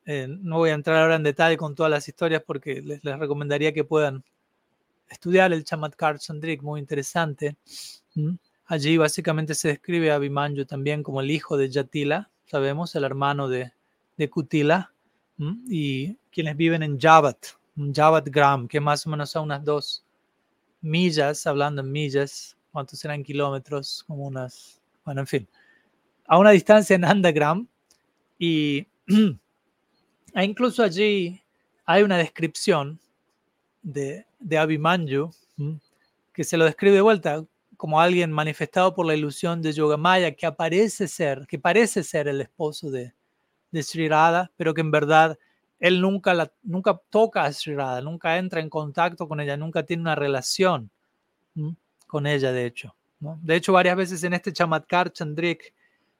Eh, no voy a entrar ahora en detalle con todas las historias porque les, recomendaría que puedan estudiar el Chamatkar Chandrik, muy interesante. Allí básicamente se describe a Abhimanyu también como el hijo de Yatila, sabemos, el hermano de, de Kutila y quienes viven en Jabat, Jabat Gram, que más o menos a unas dos millas, hablando en millas, ¿cuántos serán kilómetros? Como unas, bueno, en fin, a una distancia en Andagram. Y [clears throat] e incluso allí hay una descripción de, de Abhimanyu que se lo describe de vuelta como alguien manifestado por la ilusión de Yogamaya que aparece ser, que parece ser el esposo de, de Sri pero que en verdad él nunca, la, nunca toca a Sri nunca entra en contacto con ella, nunca tiene una relación con ella, de hecho. De hecho, varias veces en este Chamatkar Chandrik,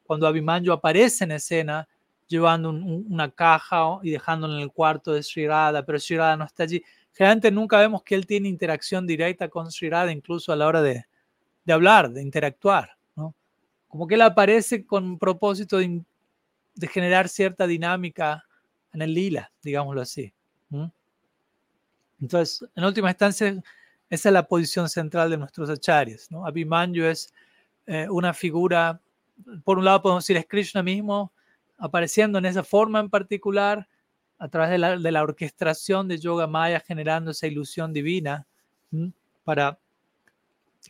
cuando Abhimanyu aparece en escena llevando una caja y dejándola en el cuarto de Sri Radha, pero Sri no está allí. Generalmente nunca vemos que él tiene interacción directa con Sri incluso a la hora de, de hablar, de interactuar. ¿no? Como que él aparece con propósito de de generar cierta dinámica en el lila, digámoslo así. Entonces, en última instancia, esa es la posición central de nuestros acharyas. ¿no? Abhimanyu es eh, una figura, por un lado podemos decir es Krishna mismo, apareciendo en esa forma en particular, a través de la, de la orquestación de Yoga Maya, generando esa ilusión divina para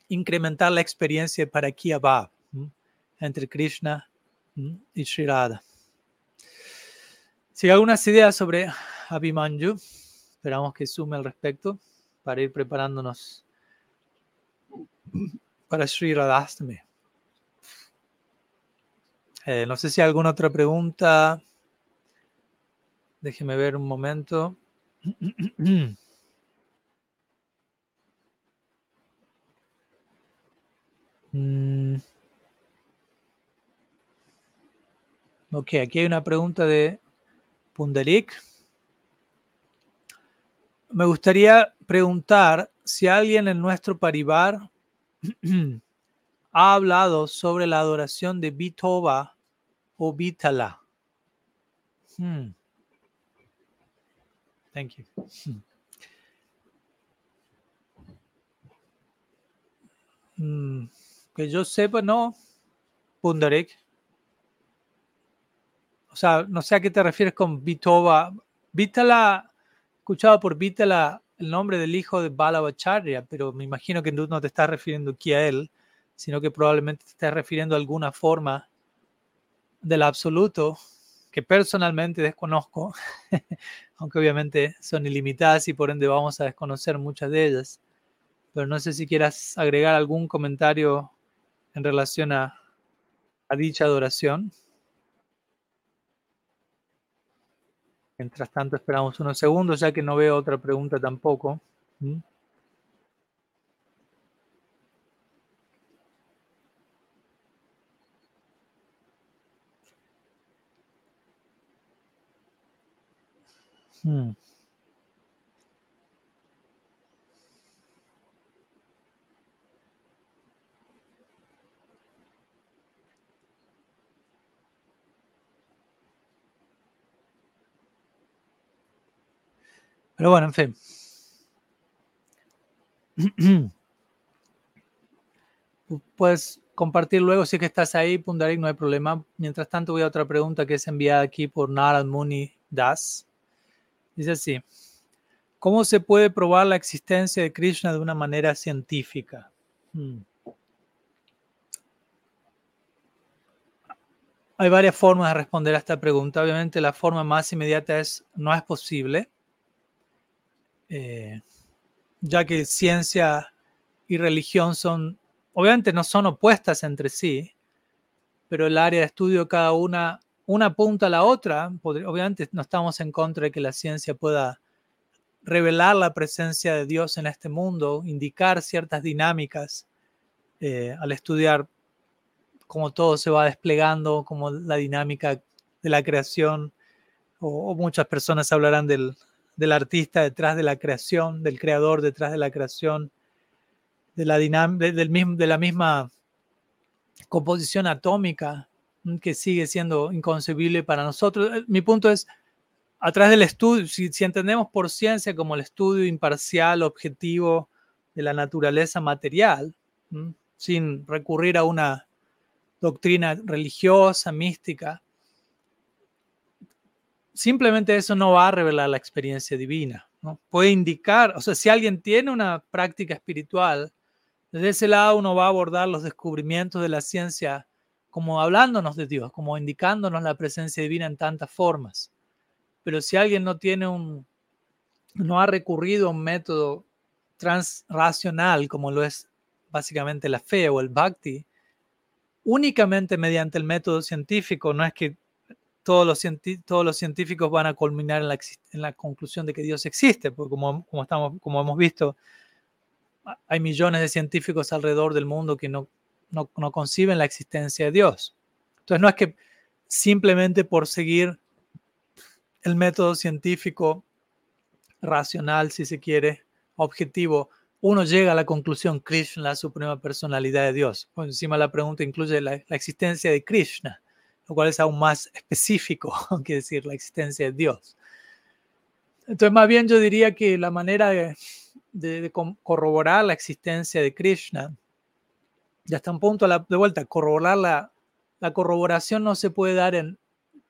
incrementar la experiencia de Parakia Bhav entre Krishna y Sri Hay algunas ideas sobre Abhimanyu, esperamos que sume al respecto para ir preparándonos para Sri Radhastami. Eh, no sé si hay alguna otra pregunta. Déjeme ver un momento. [clears throat] Mm. Ok, aquí hay una pregunta de Pundarik. Me gustaría preguntar si alguien en nuestro paribar [clears throat] ha hablado sobre la adoración de Bitova o Bitala. Hmm. Thank you. Hmm. Que yo sepa, no. Pundarik. O sea, no sé a qué te refieres con Vitova. Vitala, escuchado por Vitala el nombre del hijo de Balavacharya, pero me imagino que no te estás refiriendo aquí a él, sino que probablemente te estás refiriendo a alguna forma del absoluto que personalmente desconozco, [laughs] aunque obviamente son ilimitadas y por ende vamos a desconocer muchas de ellas. Pero no sé si quieras agregar algún comentario en relación a dicha adoración. Mientras tanto, esperamos unos segundos, ya que no veo otra pregunta tampoco. ¿Mm? Hmm. Pero bueno, en fin. [clears throat] Puedes compartir luego si que estás ahí, Pundarik, no hay problema. Mientras tanto, voy a otra pregunta que es enviada aquí por Narad Muni Das. Dice así: ¿Cómo se puede probar la existencia de Krishna de una manera científica? Hmm. Hay varias formas de responder a esta pregunta. Obviamente la forma más inmediata es no es posible, eh, ya que ciencia y religión son, obviamente no son opuestas entre sí, pero el área de estudio cada una, una apunta a la otra. Obviamente no estamos en contra de que la ciencia pueda revelar la presencia de Dios en este mundo, indicar ciertas dinámicas eh, al estudiar cómo todo se va desplegando, como la dinámica de la creación, o, muchas personas hablarán del, artista detrás de la creación, del creador detrás de la creación, de la, del mismo, de la misma composición atómica mm, que sigue siendo inconcebible para nosotros. Eh, mi punto es, a través del estudio, si, si, entendemos por ciencia como el estudio imparcial, objetivo de la naturaleza material, mm, sin recurrir a una doctrina religiosa, mística, simplemente eso no va a revelar la experiencia divina. ¿no? Puede indicar, o sea, si alguien tiene una práctica espiritual, desde ese lado uno va a abordar los descubrimientos de la ciencia como hablándonos de Dios, como indicándonos la presencia divina en tantas formas. Pero si alguien no tiene un, no ha recurrido a un método transracional como lo es básicamente la fe o el bhakti, únicamente mediante el método científico, no es que todos los, todos los científicos van a culminar en la, conclusión de que Dios existe, porque como, como, estamos, como hemos visto, hay millones de científicos alrededor del mundo que no, no, no conciben la existencia de Dios. Entonces no es que simplemente por seguir el método científico racional, si se quiere, objetivo, uno llega a la conclusión Krishna, la suprema personalidad de Dios. Por encima la pregunta incluye la, existencia de Krishna, lo cual es aún más específico [laughs] que decir la existencia de Dios. Entonces, más bien yo diría que la manera de, corroborar la existencia de Krishna, ya hasta un punto de vuelta, corroborar la, la corroboración no se puede dar en,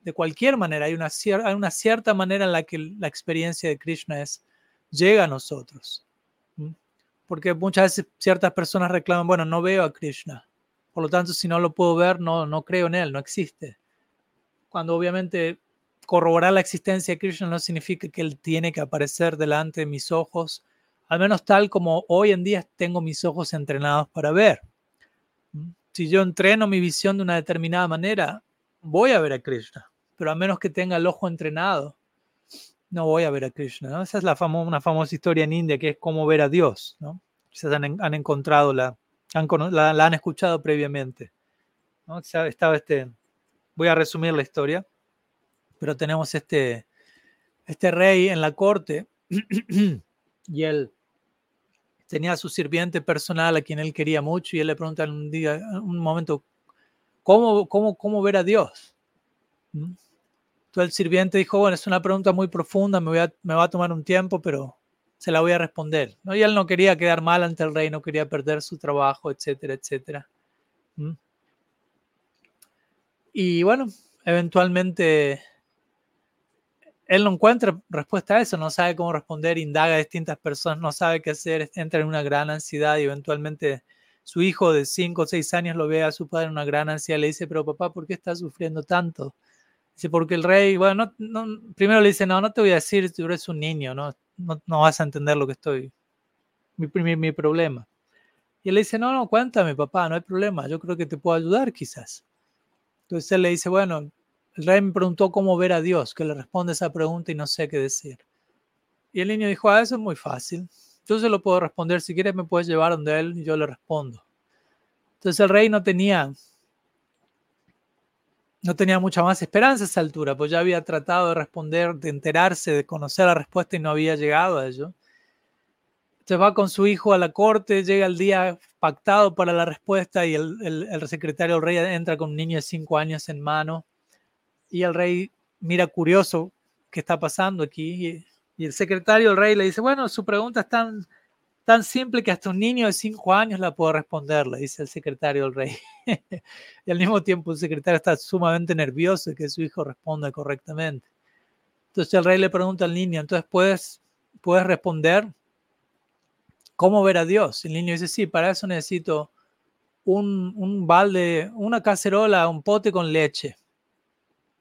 de cualquier manera. Hay una, hay una cierta manera en la que la experiencia de Krishna es, llega a nosotros porque muchas veces ciertas personas reclaman, bueno, no veo a Krishna, por lo tanto, si no lo puedo ver, no, no creo en él, no existe. Cuando obviamente corroborar la existencia de Krishna no significa que él tiene que aparecer delante de mis ojos, al menos tal como hoy en día tengo mis ojos entrenados para ver. Si yo entreno mi visión de una determinada manera, voy a ver a Krishna, pero a menos que tenga el ojo entrenado, no voy a ver a Krishna. Esa es una famosa historia en India que es cómo ver a Dios. ¿no? Quizás han, encontrado, la han, la, han escuchado previamente. ¿no? Estaba este, voy a resumir la historia, pero tenemos este, este rey en la corte [clears throat] y él tenía a su sirviente personal a quien él quería mucho y él le pregunta un día, un momento, ¿cómo, cómo, cómo ver a Dios? ¿Mm? Entonces el sirviente dijo, bueno, es una pregunta muy profunda, me, voy a, me va a tomar un tiempo, pero se la voy a responder. ¿no? Y él no quería quedar mal ante el rey, no quería perder su trabajo, etcétera, etcétera. Y bueno, eventualmente él no encuentra respuesta a eso, no sabe cómo responder, indaga a distintas personas, no sabe qué hacer, entra en una gran ansiedad y eventualmente su hijo de 5 o 6 años lo ve a su padre en una gran ansiedad le dice, pero papá, ¿por qué estás sufriendo tanto? Porque el rey, bueno, primero le dice, no, no te voy a decir, tú eres un niño, no, no, vas a entender lo que estoy, mi, mi, mi, problema. Y él le dice, no, no, cuéntame, papá, no hay problema, yo creo que te puedo ayudar quizás. Entonces él le dice, bueno, el rey me preguntó cómo ver a Dios, que le responde esa pregunta y no sé qué decir. Y el niño dijo, ah, eso es muy fácil. Yo se lo puedo responder, si quieres me puedes llevar donde él y yo le respondo. Entonces el rey no tenía no tenía mucha más esperanza a esa altura, pues ya había tratado de responder, de enterarse, de conocer la respuesta y no había llegado a ello. Entonces va con su hijo a la corte, llega el día pactado para la respuesta y el, el, secretario del rey entra con un niño de cinco años en mano y el rey mira curioso qué está pasando aquí y, Y el secretario del rey le dice, bueno, su pregunta es tan, tan simple que hasta un niño de cinco años la puede responder, le dice el secretario del rey. [laughs] y al mismo tiempo el secretario está sumamente nervioso de que su hijo responda correctamente. Entonces el rey le pregunta al niño, entonces puedes, puedes responder cómo ver a Dios. El niño dice, sí, para eso necesito un, un balde, una cacerola, un pote con leche.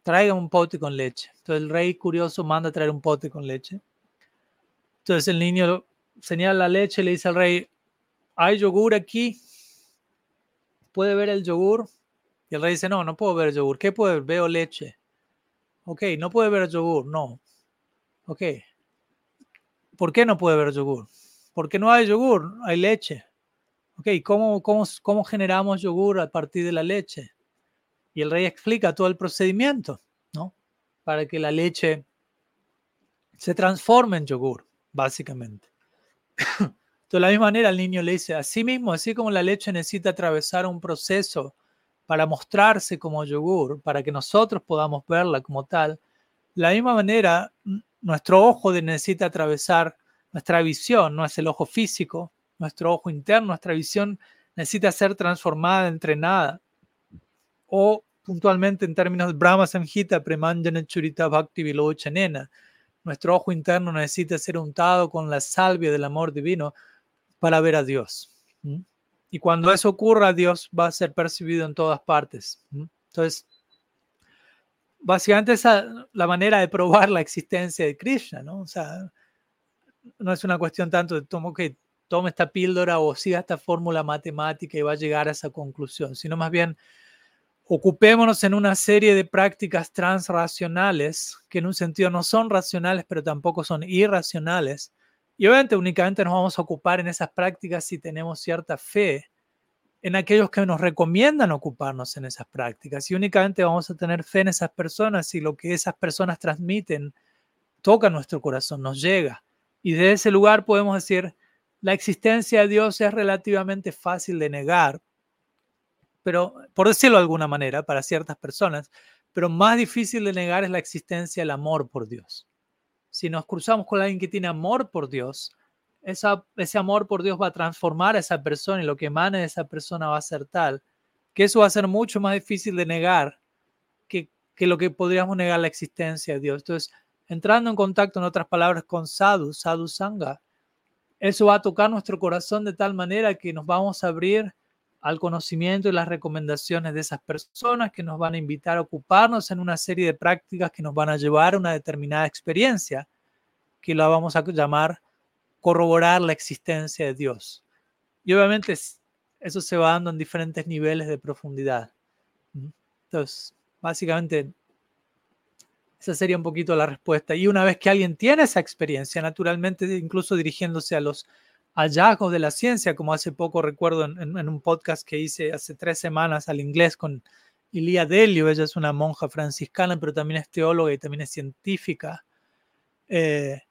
Traiga un pote con leche. Entonces el rey curioso manda a traer un pote con leche. Entonces el niño señala la leche le dice al rey, ¿hay yogur aquí? ¿Puede ver el yogur? Y el rey dice, no, no puedo ver yogur. ¿Qué puede ver? Veo leche. Ok, no puede ver yogur, no. Ok. ¿Por qué no puede ver yogur? Porque no hay yogur, hay leche. Ok, ¿cómo, cómo, cómo generamos yogur a partir de la leche? Y el rey explica todo el procedimiento, ¿no? Para que la leche se transforme en yogur, básicamente. De la misma manera, el niño le dice, así mismo, así como la leche necesita atravesar un proceso para mostrarse como yogur, para que nosotros podamos verla como tal, de la misma manera, nuestro ojo necesita atravesar nuestra visión, no es el ojo físico, nuestro ojo interno, nuestra visión necesita ser transformada, entrenada. O puntualmente en términos de Brahma Samhita, Premanjana Churita Bhakti Vilochanena, nuestro ojo interno necesita ser untado con la salvia del amor divino para ver a Dios. Y cuando eso ocurra, Dios va a ser percibido en todas partes. Entonces, básicamente esa es la manera de probar la existencia de Krishna, ¿no? O sea, no es una cuestión tanto de tomo que tome esta píldora o siga esta fórmula matemática y va a llegar a esa conclusión, sino más bien ocupémonos en una serie de prácticas transracionales que en un sentido no son racionales, pero tampoco son irracionales. Y obviamente únicamente nos vamos a ocupar en esas prácticas si tenemos cierta fe en aquellos que nos recomiendan ocuparnos en esas prácticas. Y únicamente vamos a tener fe en esas personas si lo que esas personas transmiten toca nuestro corazón, nos llega. Y de ese lugar podemos decir, la existencia de Dios es relativamente fácil de negar, pero por decirlo de alguna manera, para ciertas personas, pero más difícil de negar es la existencia del amor por Dios. Si nos cruzamos con alguien que tiene amor por Dios, ese amor por Dios va a transformar a esa persona y lo que emane de esa persona va a ser tal que eso va a ser mucho más difícil de negar que, que lo que podríamos negar la existencia de Dios. Entonces, entrando en contacto, en otras palabras, con sadhu, sadhu sangha, eso va a tocar nuestro corazón de tal manera que nos vamos a abrir al conocimiento y las recomendaciones de esas personas que nos van a invitar a ocuparnos en una serie de prácticas que nos van a llevar a una determinada experiencia, que la vamos a llamar corroborar la existencia de Dios. Y obviamente eso se va dando en diferentes niveles de profundidad. Entonces, básicamente, esa sería un poquito la respuesta. Y una vez que alguien tiene esa experiencia, naturalmente, incluso dirigiéndose a los hallazgos de la ciencia, como hace poco recuerdo en, un podcast que hice hace tres semanas al inglés con Ilia Delio, ella es una monja franciscana, pero también es teóloga y también es científica. Eh,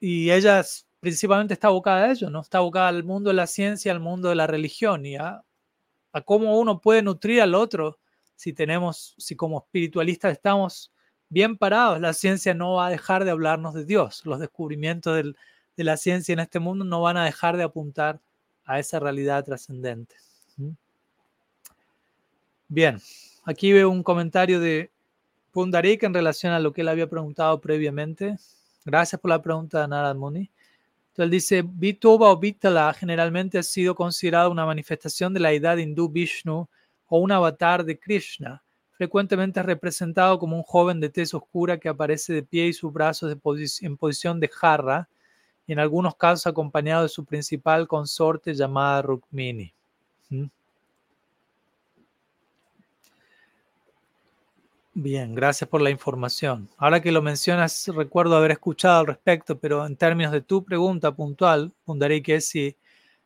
y ella principalmente está abocada a ello, ¿no? Está abocada al mundo de la ciencia, al mundo de la religión y a, a cómo uno puede nutrir al otro si tenemos, si como espiritualistas estamos bien parados, la ciencia no va a dejar de hablarnos de Dios. Los descubrimientos del, de la ciencia en este mundo no van a dejar de apuntar a esa realidad trascendente. Bien, aquí veo un comentario de Pundarik en relación a lo que él había preguntado previamente. Gracias por la pregunta, Narad Muni. Entonces él dice, Vituba o Vitala generalmente ha sido considerado una manifestación de la deidad hindú Vishnu o un avatar de Krishna. Frecuentemente representado como un joven de tez oscura que aparece de pie y sus brazos en posición de jarra, en algunos casos acompañado de su principal consorte llamada Rukmini. ¿Mm? Bien, gracias por la información. Ahora que lo mencionas, recuerdo haber escuchado al respecto, pero en términos de tu pregunta puntual, pundaré que si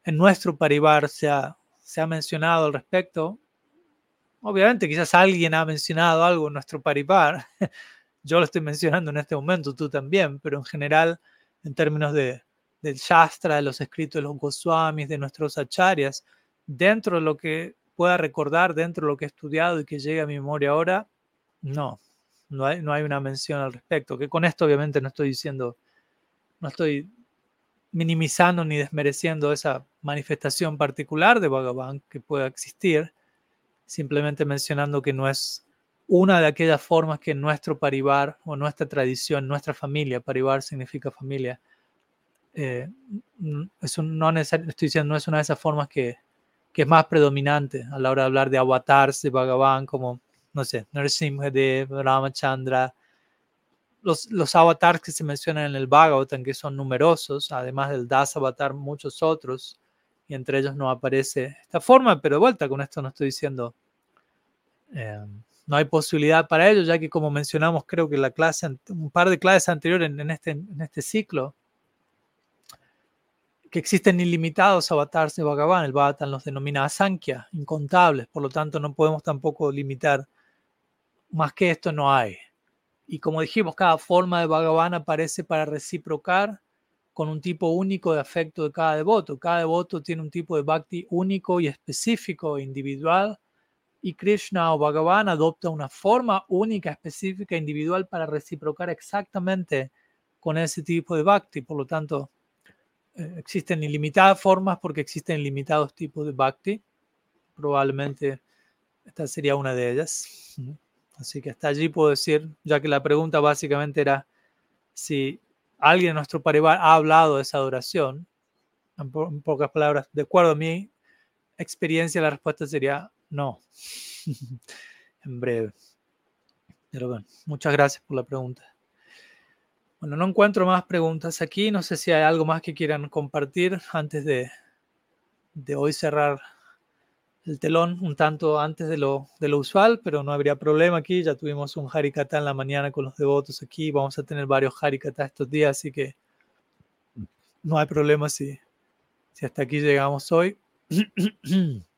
en nuestro paribar se ha, se ha mencionado al respecto, obviamente quizás alguien ha mencionado algo en nuestro paribar, [laughs] yo lo estoy mencionando en este momento, tú también, pero en general en términos de, del Shastra, de los escritos de los Goswamis, de nuestros acharyas, dentro de lo que pueda recordar, dentro de lo que he estudiado y que llegue a mi memoria ahora, no, no hay, no hay una mención al respecto. Que con esto obviamente no estoy diciendo no estoy minimizando ni desmereciendo esa manifestación particular de Bhagavan que pueda existir, simplemente mencionando que no es una de aquellas formas que nuestro parivar o nuestra tradición, nuestra familia, parivar significa familia, eh, no estoy diciendo, no es una de esas formas que, que, es más predominante a la hora de hablar de avatars de Bhagavan, como, no sé, Narasimhadev, Ramachandra, los, los avatars que se mencionan en el Bhagavatam, que son numerosos, además del Das avatar, muchos otros, y entre ellos no aparece esta forma, pero de vuelta, con esto no estoy diciendo, eh, no hay posibilidad para ello, ya que como mencionamos, creo que la clase, un par de clases anteriores en, este, en este ciclo, que existen ilimitados avatars de Bhagavan, el Bhagavatam los denomina asankhya, incontables, por lo tanto no podemos tampoco limitar, más que esto no hay. Y como dijimos, cada forma de Bhagavan aparece para reciprocar con un tipo único de afecto de cada devoto. Cada devoto tiene un tipo de bhakti único y específico, e individual, y Krishna o Bhagavan adopta una forma única, específica, individual para reciprocar exactamente con ese tipo de bhakti. Por lo tanto, eh, existen ilimitadas formas porque existen ilimitados tipos de bhakti. Probablemente esta sería una de ellas. Así que hasta allí puedo decir, ya que la pregunta básicamente era si alguien en nuestro parivar ha hablado de esa adoración, en, pocas palabras, de acuerdo a mi experiencia, la respuesta sería no, [laughs] en breve. Pero bueno, muchas gracias por la pregunta. Bueno, no encuentro más preguntas aquí. No sé si hay algo más que quieran compartir antes de, de hoy cerrar el telón un tanto antes de lo, de lo usual, pero no habría problema aquí. Ya tuvimos un Harikata en la mañana con los devotos aquí. Vamos a tener varios Harikata estos días, así que no hay problema si, si hasta aquí llegamos hoy. [clears throat]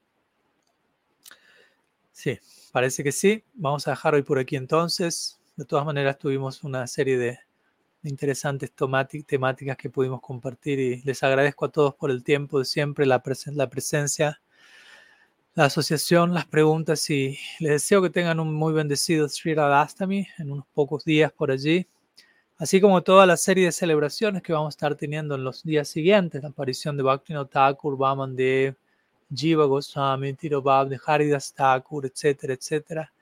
Sí, parece que sí. Vamos a dejar hoy por aquí entonces. De todas maneras, tuvimos una serie de interesantes temáticas que pudimos compartir y les agradezco a todos por el tiempo de siempre, la, la presencia, la asociación, las preguntas y les deseo que tengan un muy bendecido Sri Radhastami en unos pocos días por allí, así como toda la serie de celebraciones que vamos a estar teniendo en los días siguientes, la aparición de Bhaktivinoda Thakur, Vamandev, Jiva Goswami, Tirobab, de Haridas Thakur, etcétera, etcétera.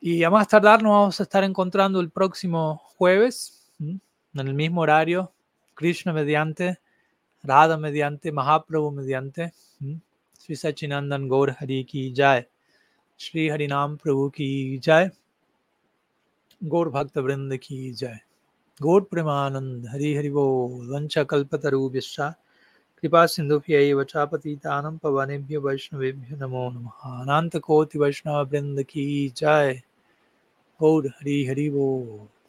Y a más tardar nos vamos a estar encontrando el próximo jueves, en el mismo horario, Krishna mediante, Radha mediante, Mahaprabhu mediante, Sri Sachinandan Gaur Hari ki Jai, Sri Harinam Prabhu ki Jai, Gaur Bhakta Vrinda ki Jai, Gaur Premanand Hari Hari Bo, Vancha Kalpataru कृपा सिंधु वचापति पतितानं पवनेभ्यो वैष्णवेभ्यो नमो नमः। अनन्तकोटिवैष्णववृन्द की जय। गौर हरि हरि बोल।